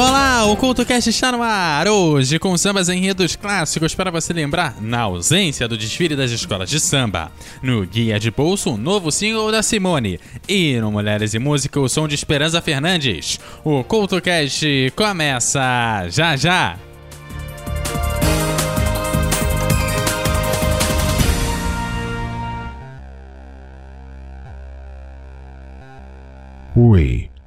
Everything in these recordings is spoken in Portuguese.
Olá, o CultoCast está no ar! Hoje com sambas enredos clássicos para você lembrar, na ausência do desfile das escolas de samba. No Guia de Bolso, um novo single da Simone. E no Mulheres e Música, o som de Esperança Fernandes. O CultoCast começa já já! Oi,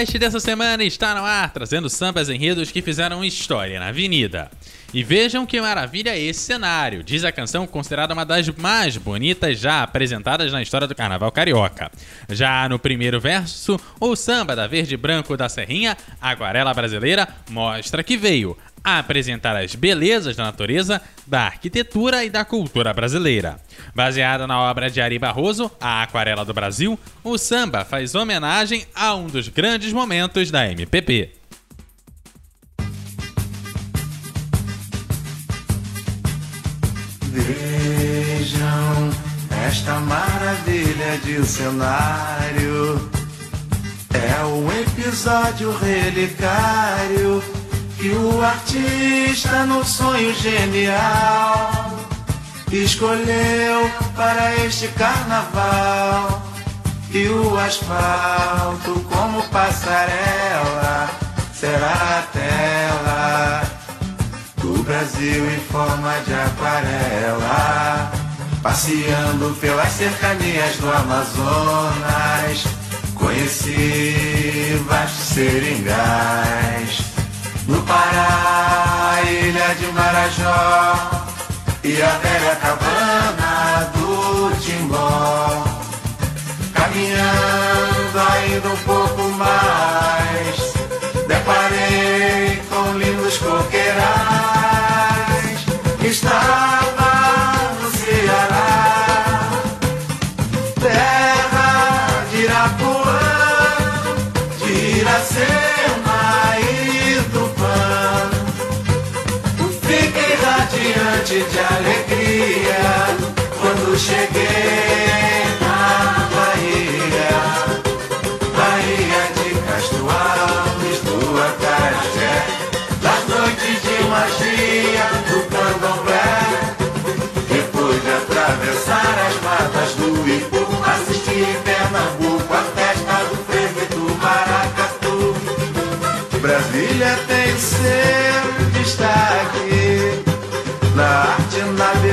CultoCast dessa semana está no ar, trazendo sambas enredos que fizeram história na avenida. E vejam que maravilha esse cenário, diz a canção considerada uma das mais bonitas já apresentadas na história do carnaval carioca. Já no primeiro verso, o samba da verde e branco da Serrinha, Aguarela Brasileira, mostra que veio a apresentar as belezas da natureza, da arquitetura e da cultura brasileira. Baseada na obra de Ari Barroso, A Aquarela do Brasil, o samba faz homenagem a um dos grandes momentos da MPP. Vejam esta maravilha de cenário. É um episódio relicário que o artista, no sonho genial, escolheu para este carnaval. E o asfalto, como passarela, será a tela Brasil em forma de aquarela. Passeando pelas cercanias do Amazonas, conheci vastos seringais no Pará, ilha de Marajó e a velha cabana do Timbó. Caminhando ainda um pouco mais, deparei com lindos coqueirais. Estava no Ceará, terra de Irapuã, de Iracema e Tupã. Fiquei radiante de alegria quando cheguei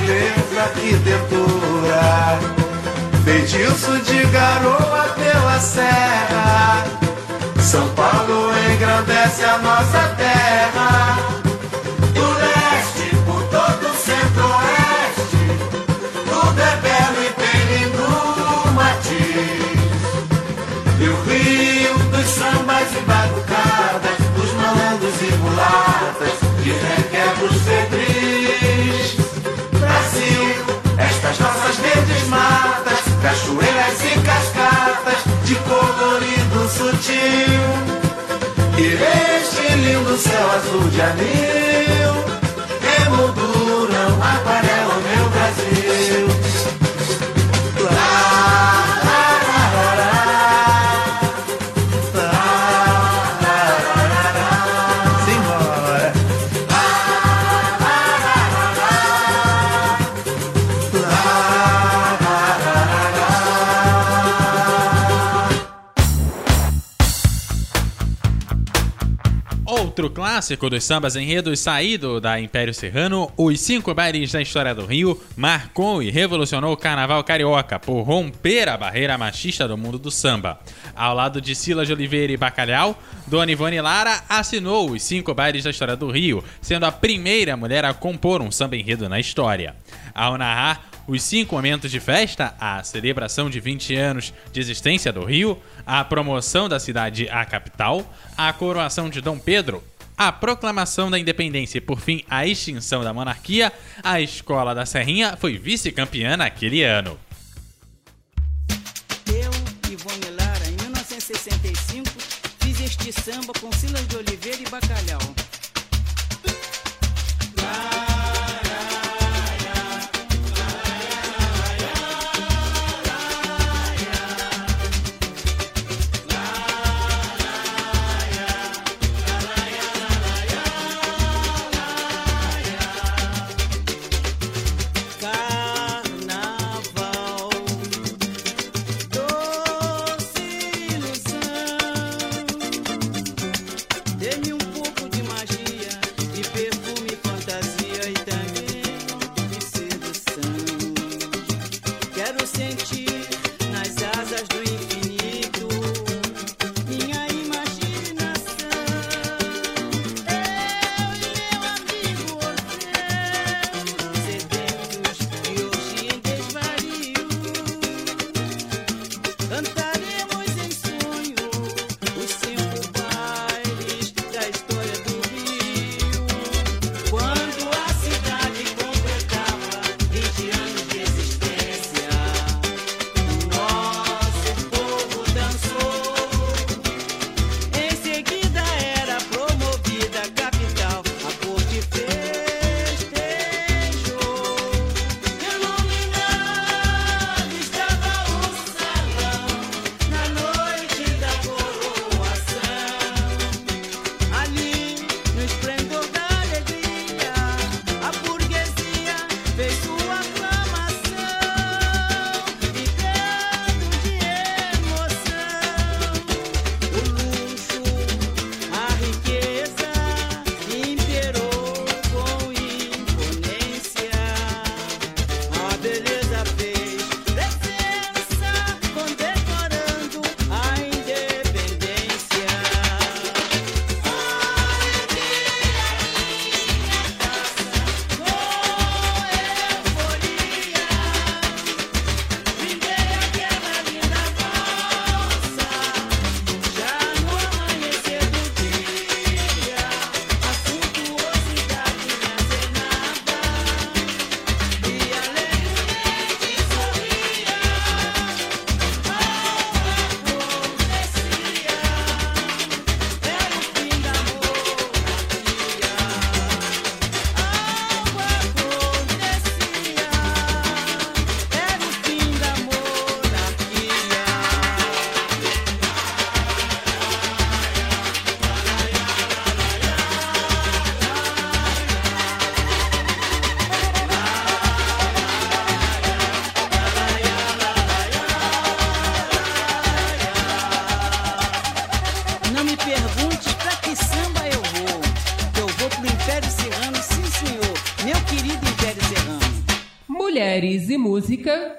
beleza, arquitetura. Feitiço de garoa pela serra. São Paulo engrandece a nossa terra. Do leste por todo o centro-oeste, tudo é belo e tem lindo matiz. E o rio dos sambas e batucadas, dos malandros e mulatas, de requebros febris. Cachoeiras e cascatas, de colorido sutil. E este lindo céu azul de anil, clássico dos sambas enredos saído da Império Serrano, Os Cinco Bailes da História do Rio, marcou e revolucionou o carnaval carioca por romper a barreira machista do mundo do samba. Ao lado de Silas de Oliveira e Bacalhau, Dona Ivone Lara assinou Os Cinco Bailes da História do Rio, sendo a primeira mulher a compor um samba enredo na história. Ao narrar os cinco momentos de festa, a celebração de 20 anos de existência do Rio, a promoção da cidade à capital, a coroação de Dom Pedro, a proclamação da independência e, por fim, a extinção da monarquia, a Escola da Serrinha foi vice-campeã naquele ano. Eu, Ivone Lara, em 1965, fiz este samba com Silas de Oliveira e Bacalhau.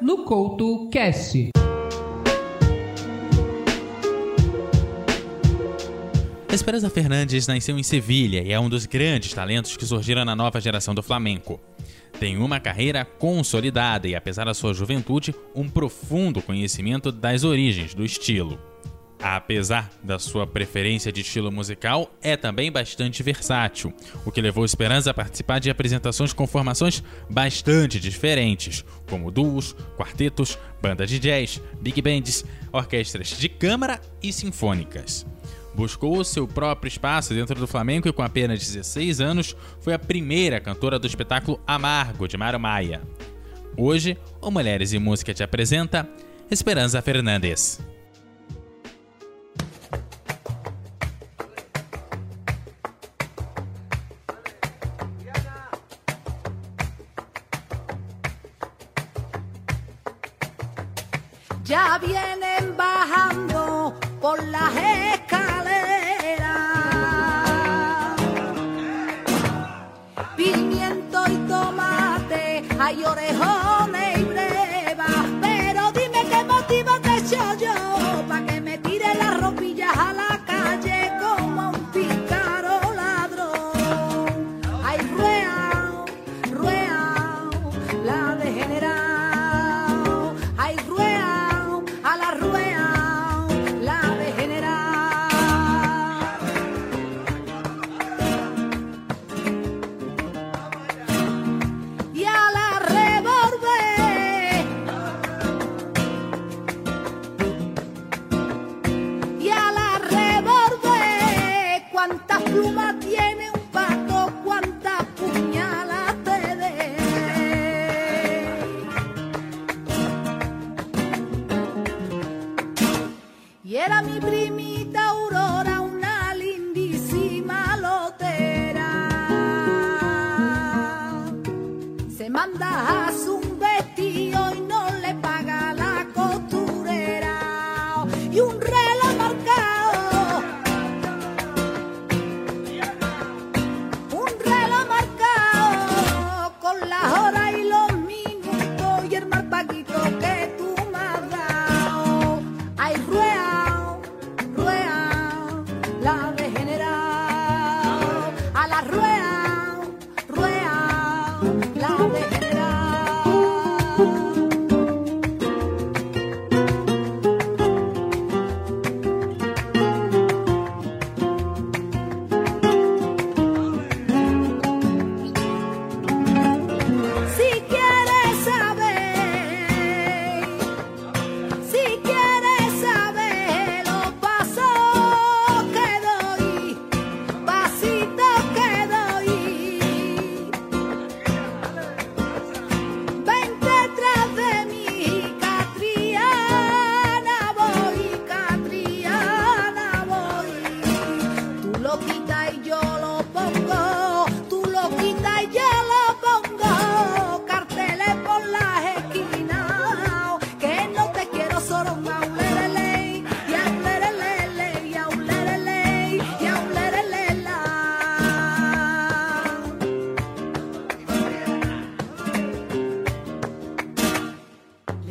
No Couto Cast. Esperança Fernandes nasceu em Sevilha e é um dos grandes talentos que surgiram na nova geração do flamenco. Tem uma carreira consolidada e, apesar da sua juventude, um profundo conhecimento das origens do estilo. Apesar da sua preferência de estilo musical, é também bastante versátil, o que levou Esperança a participar de apresentações com formações bastante diferentes, como duos, quartetos, bandas de jazz, big bands, orquestras de câmara e sinfônicas. Buscou seu próprio espaço dentro do Flamengo e, com apenas 16 anos, foi a primeira cantora do espetáculo Amargo de Mário Maia. Hoje, o Mulheres e Música te apresenta Esperança Fernandes.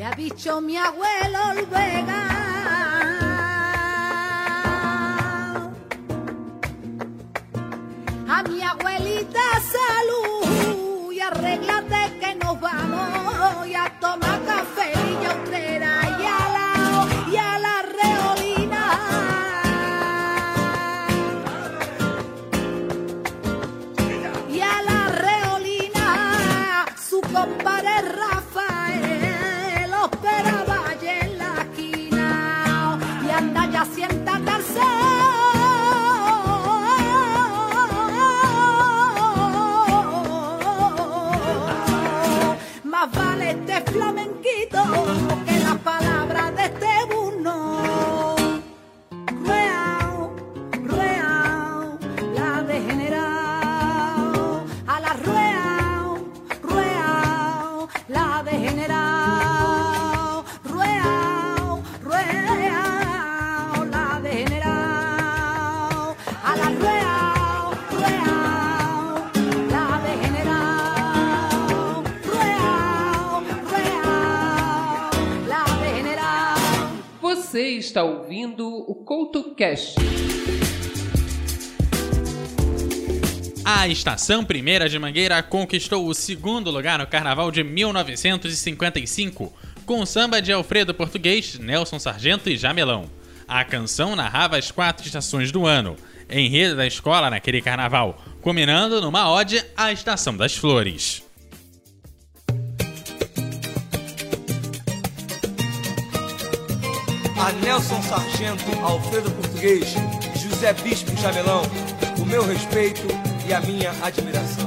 ha dicho mi abuelo Olvega. A mi abuelita salud y arregla real, real, a la real, real, real, real. Você está ouvindo o CoutoCast. A Estação Primeira de Mangueira conquistou o segundo lugar no Carnaval de 1955, com samba de Alfredo Português, Nelson Sargento e Jamelão. A canção narrava as quatro estações do ano, em rede da escola naquele carnaval, culminando numa ode à Estação das Flores. A Nelson Sargento, Alfredo Português, José Bispo Jamelão, o meu respeito e a minha admiração.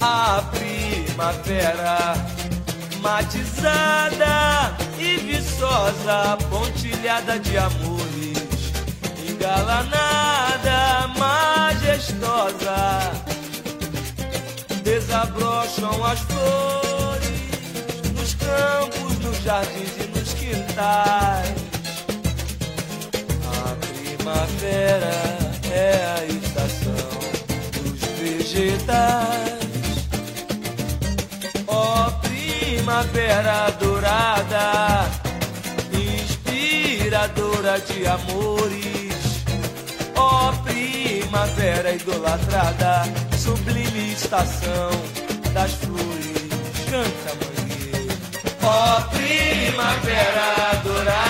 A primavera matizada e viçosa, pontilhada de amores, engalanada, majestosa. Desabrocham as flores nos campos, nos jardins e nos quintais. A primavera é a estação dos vegetais. Primavera dourada, inspiradora de amores. Ó primavera idolatrada, sublime estação das flores. Canta, mangueira. Ó primavera dourada,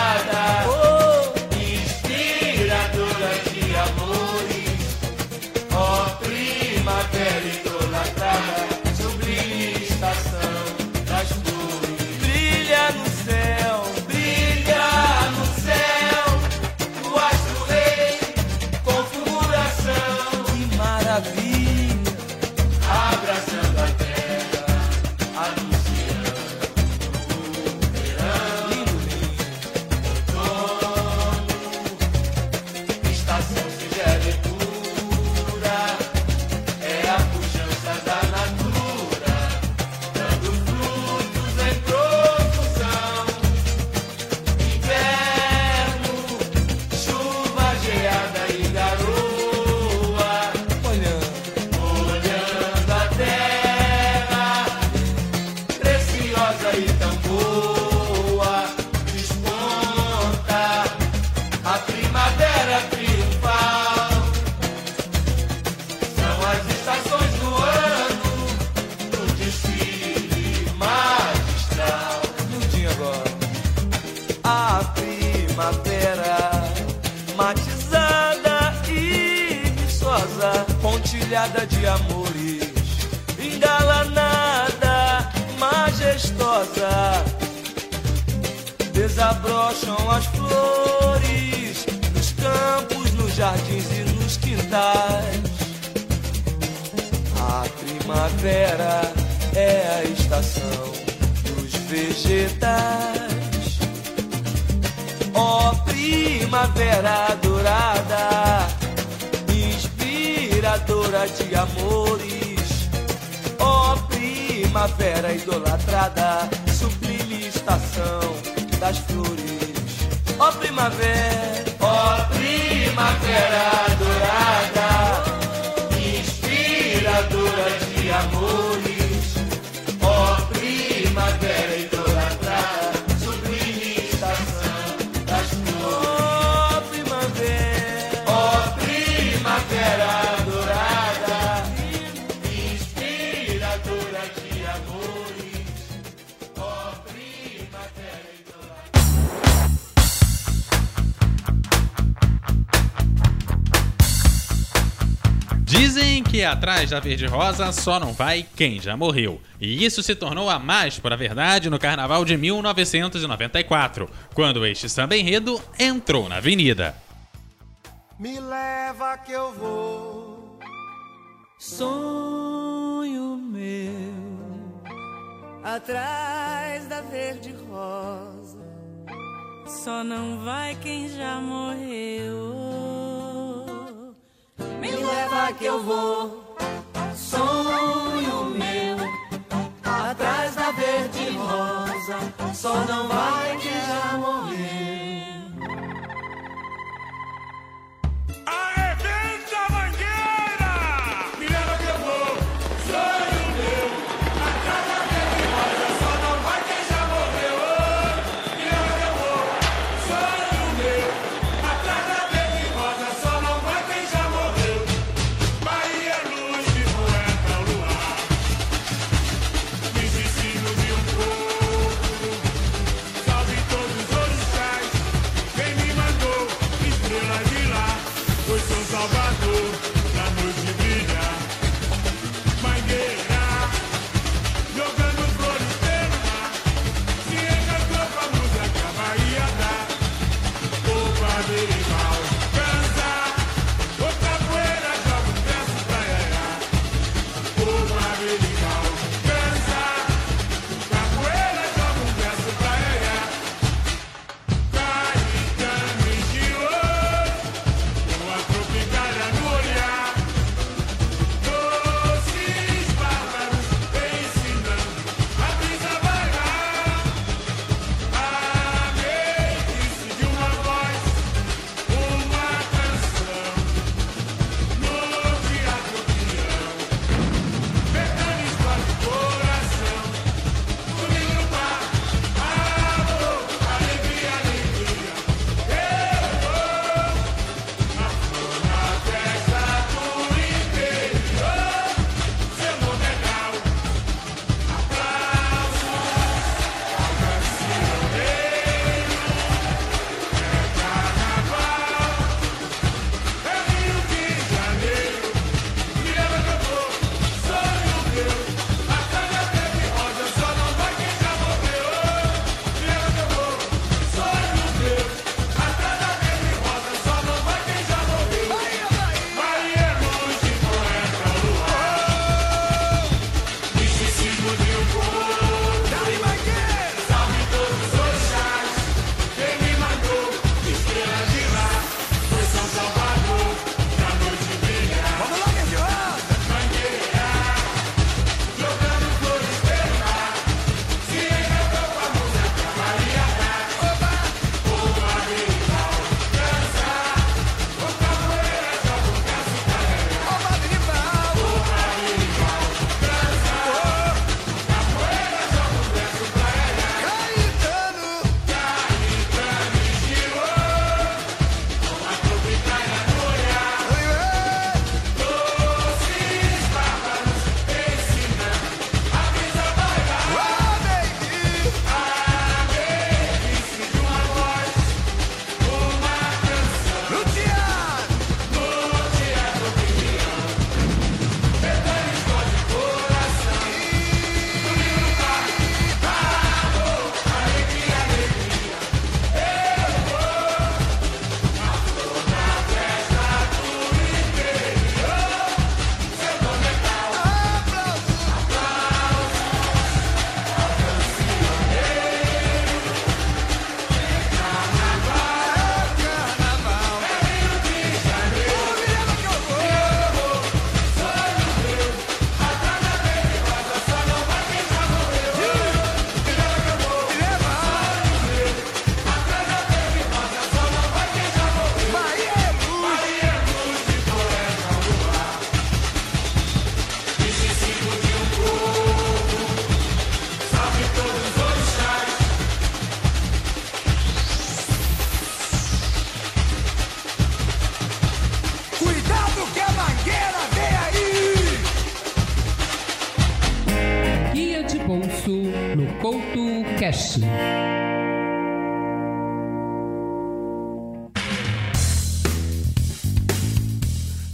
primavera matizada e viçosa, pontilhada de amores, engalanada, majestosa. Desabrocham as flores nos campos, nos jardins e nos quintais. A primavera é a estação dos vegetais. Ó primavera dourada, inspiradora de amores. Ó primavera idolatrada, sublime estação das flores. Ó primavera, ó primavera dourada, atrás da Verde Rosa só não vai quem já morreu. E isso se tornou a mais pura verdade no carnaval de 1994, quando este samba enredo entrou na avenida. Me leva que eu vou. Sonho meu, atrás da verde rosa, só não vai quem já morreu. Me leva que eu vou, sonho meu, atrás da verde rosa, só não vai quem já morreu.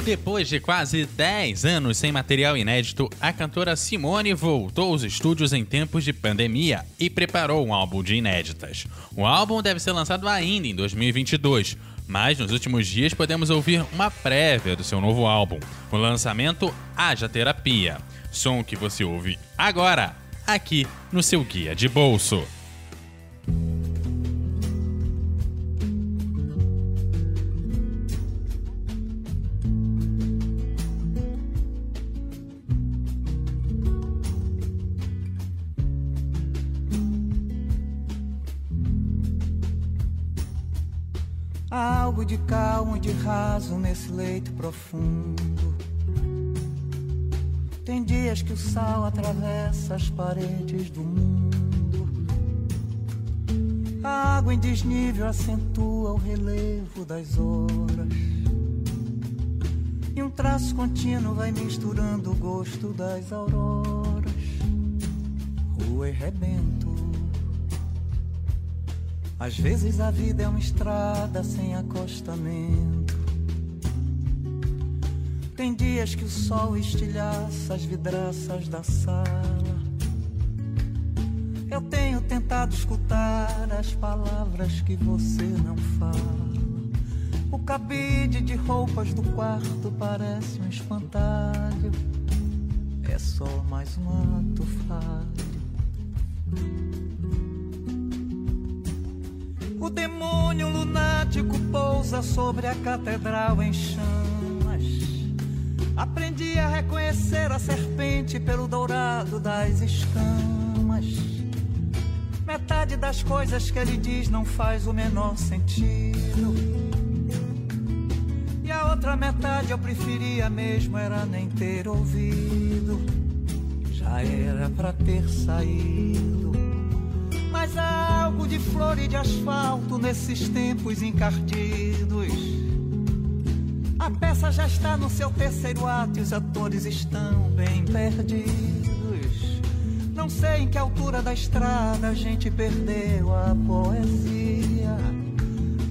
Depois de quase 10 anos sem material inédito, a cantora Simone voltou aos estúdios em tempos de pandemia e preparou um álbum de inéditas. O álbum deve ser lançado ainda em 2022, mas nos últimos dias podemos ouvir uma prévia do seu novo álbum, o lançamento Haja Terapia, som que você ouve agora, aqui no seu guia de bolso. De raso nesse leito profundo. Tem dias que o sal atravessa as paredes do mundo. A água em desnível acentua o relevo das horas. E um traço contínuo vai misturando o gosto das auroras. Rua e rebento. Às vezes a vida é uma estrada sem acostamento. Tem dias que o sol estilhaça as vidraças da sala. Eu tenho tentado escutar as palavras que você não fala. O cabide de roupas do quarto parece um espantalho. É só mais um ato falho. O demônio lunático pousa sobre a catedral em chamas. Aprendi a reconhecer a serpente pelo dourado das escamas. Metade das coisas que ele diz não faz o menor sentido. E a outra metade eu preferia mesmo era nem ter ouvido. Já era pra ter saído. Mas há algo de flor e de asfalto nesses tempos encardidos. A peça já está no seu terceiro ato e os atores estão bem perdidos. Não sei em que altura da estrada a gente perdeu a poesia.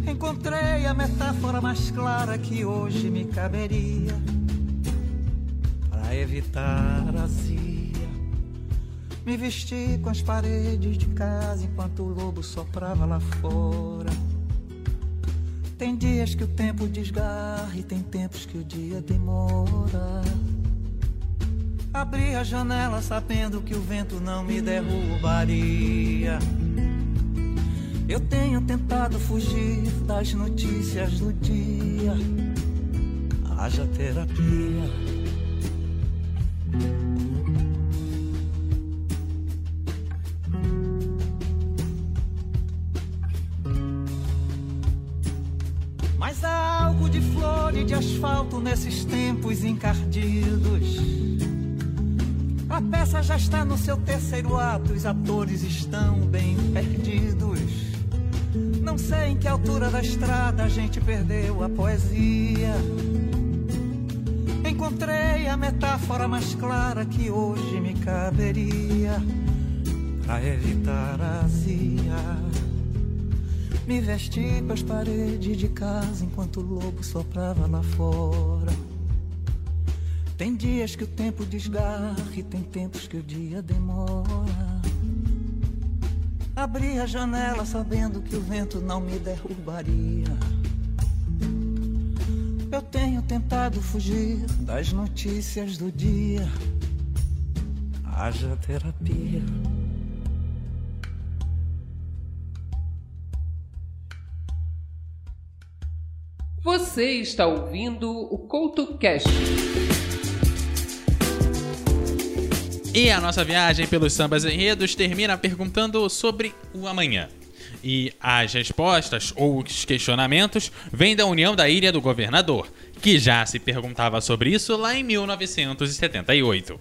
Encontrei a metáfora mais clara que hoje me caberia para evitar a zia. Me vesti com as paredes de casa enquanto o lobo soprava lá fora. Tem dias que o tempo desgarra e tem tempos que o dia demora. Abri a janela sabendo que o vento não me derrubaria. Eu tenho tentado fugir das notícias do dia. Haja terapia. Mas há algo de flor e de asfalto nesses tempos encardidos. A peça já está no seu terceiro ato, os atores estão bem perdidos. Não sei em que altura da estrada a gente perdeu a poesia. Encontrei a metáfora mais clara que hoje me caberia para evitar a azia. Me vesti com as paredes de casa enquanto o lobo soprava lá fora. Tem dias que o tempo desgarra e tem tempos que o dia demora. Abri a janela sabendo que o vento não me derrubaria. Eu tenho tentado fugir das notícias do dia. Haja terapia. Você está ouvindo o Couto Cast. E a nossa viagem pelos sambas enredos termina perguntando sobre o amanhã. E as respostas ou os questionamentos vêm da União da Ilha do Governador, que já se perguntava sobre isso lá em 1978.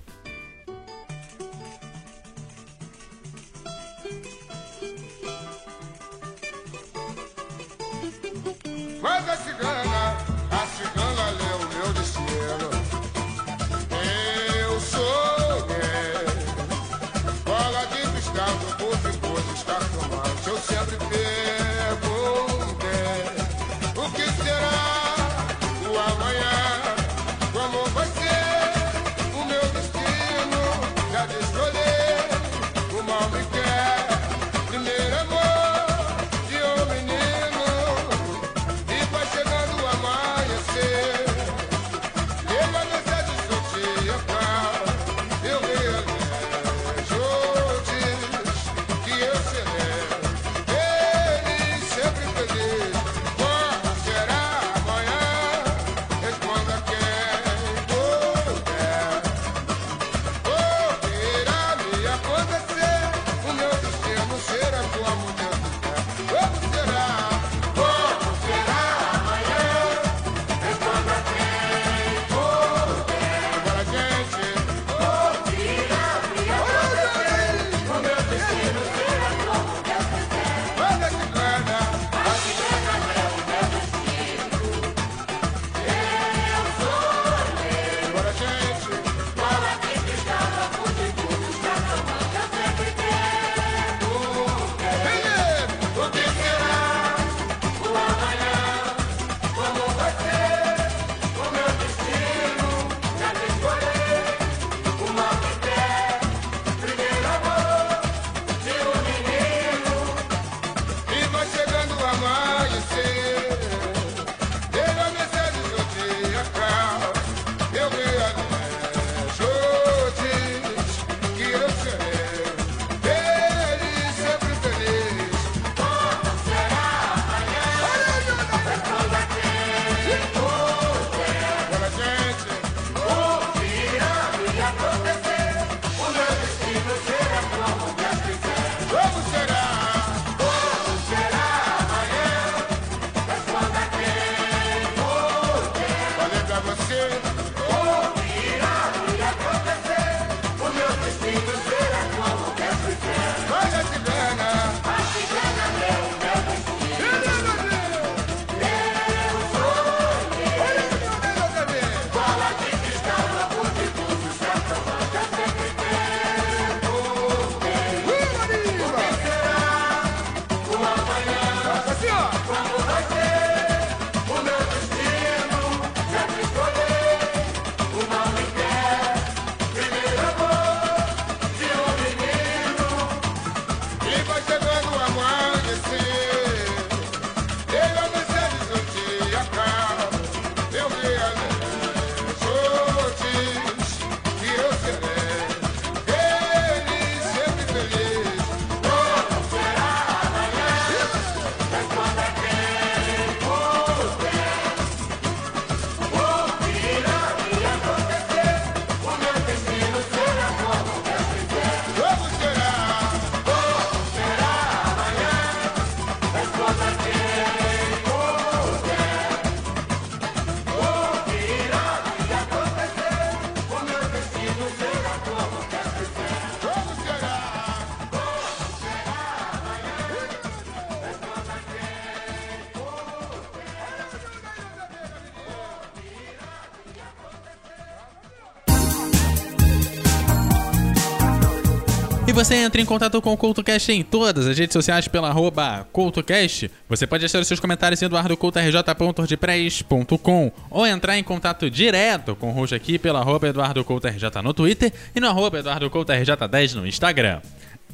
você entra em contato com o CoutoCast em todas as redes sociais pela arroba CoutoCast. Você pode deixar os seus comentários em eduardocoutorj.ordpress.com ou entrar em contato direto com o Roxo aqui pela arroba eduardocoutorj no Twitter e no arroba eduardocoutorj10 no Instagram.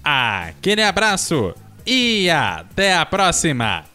Aquele abraço e até a próxima!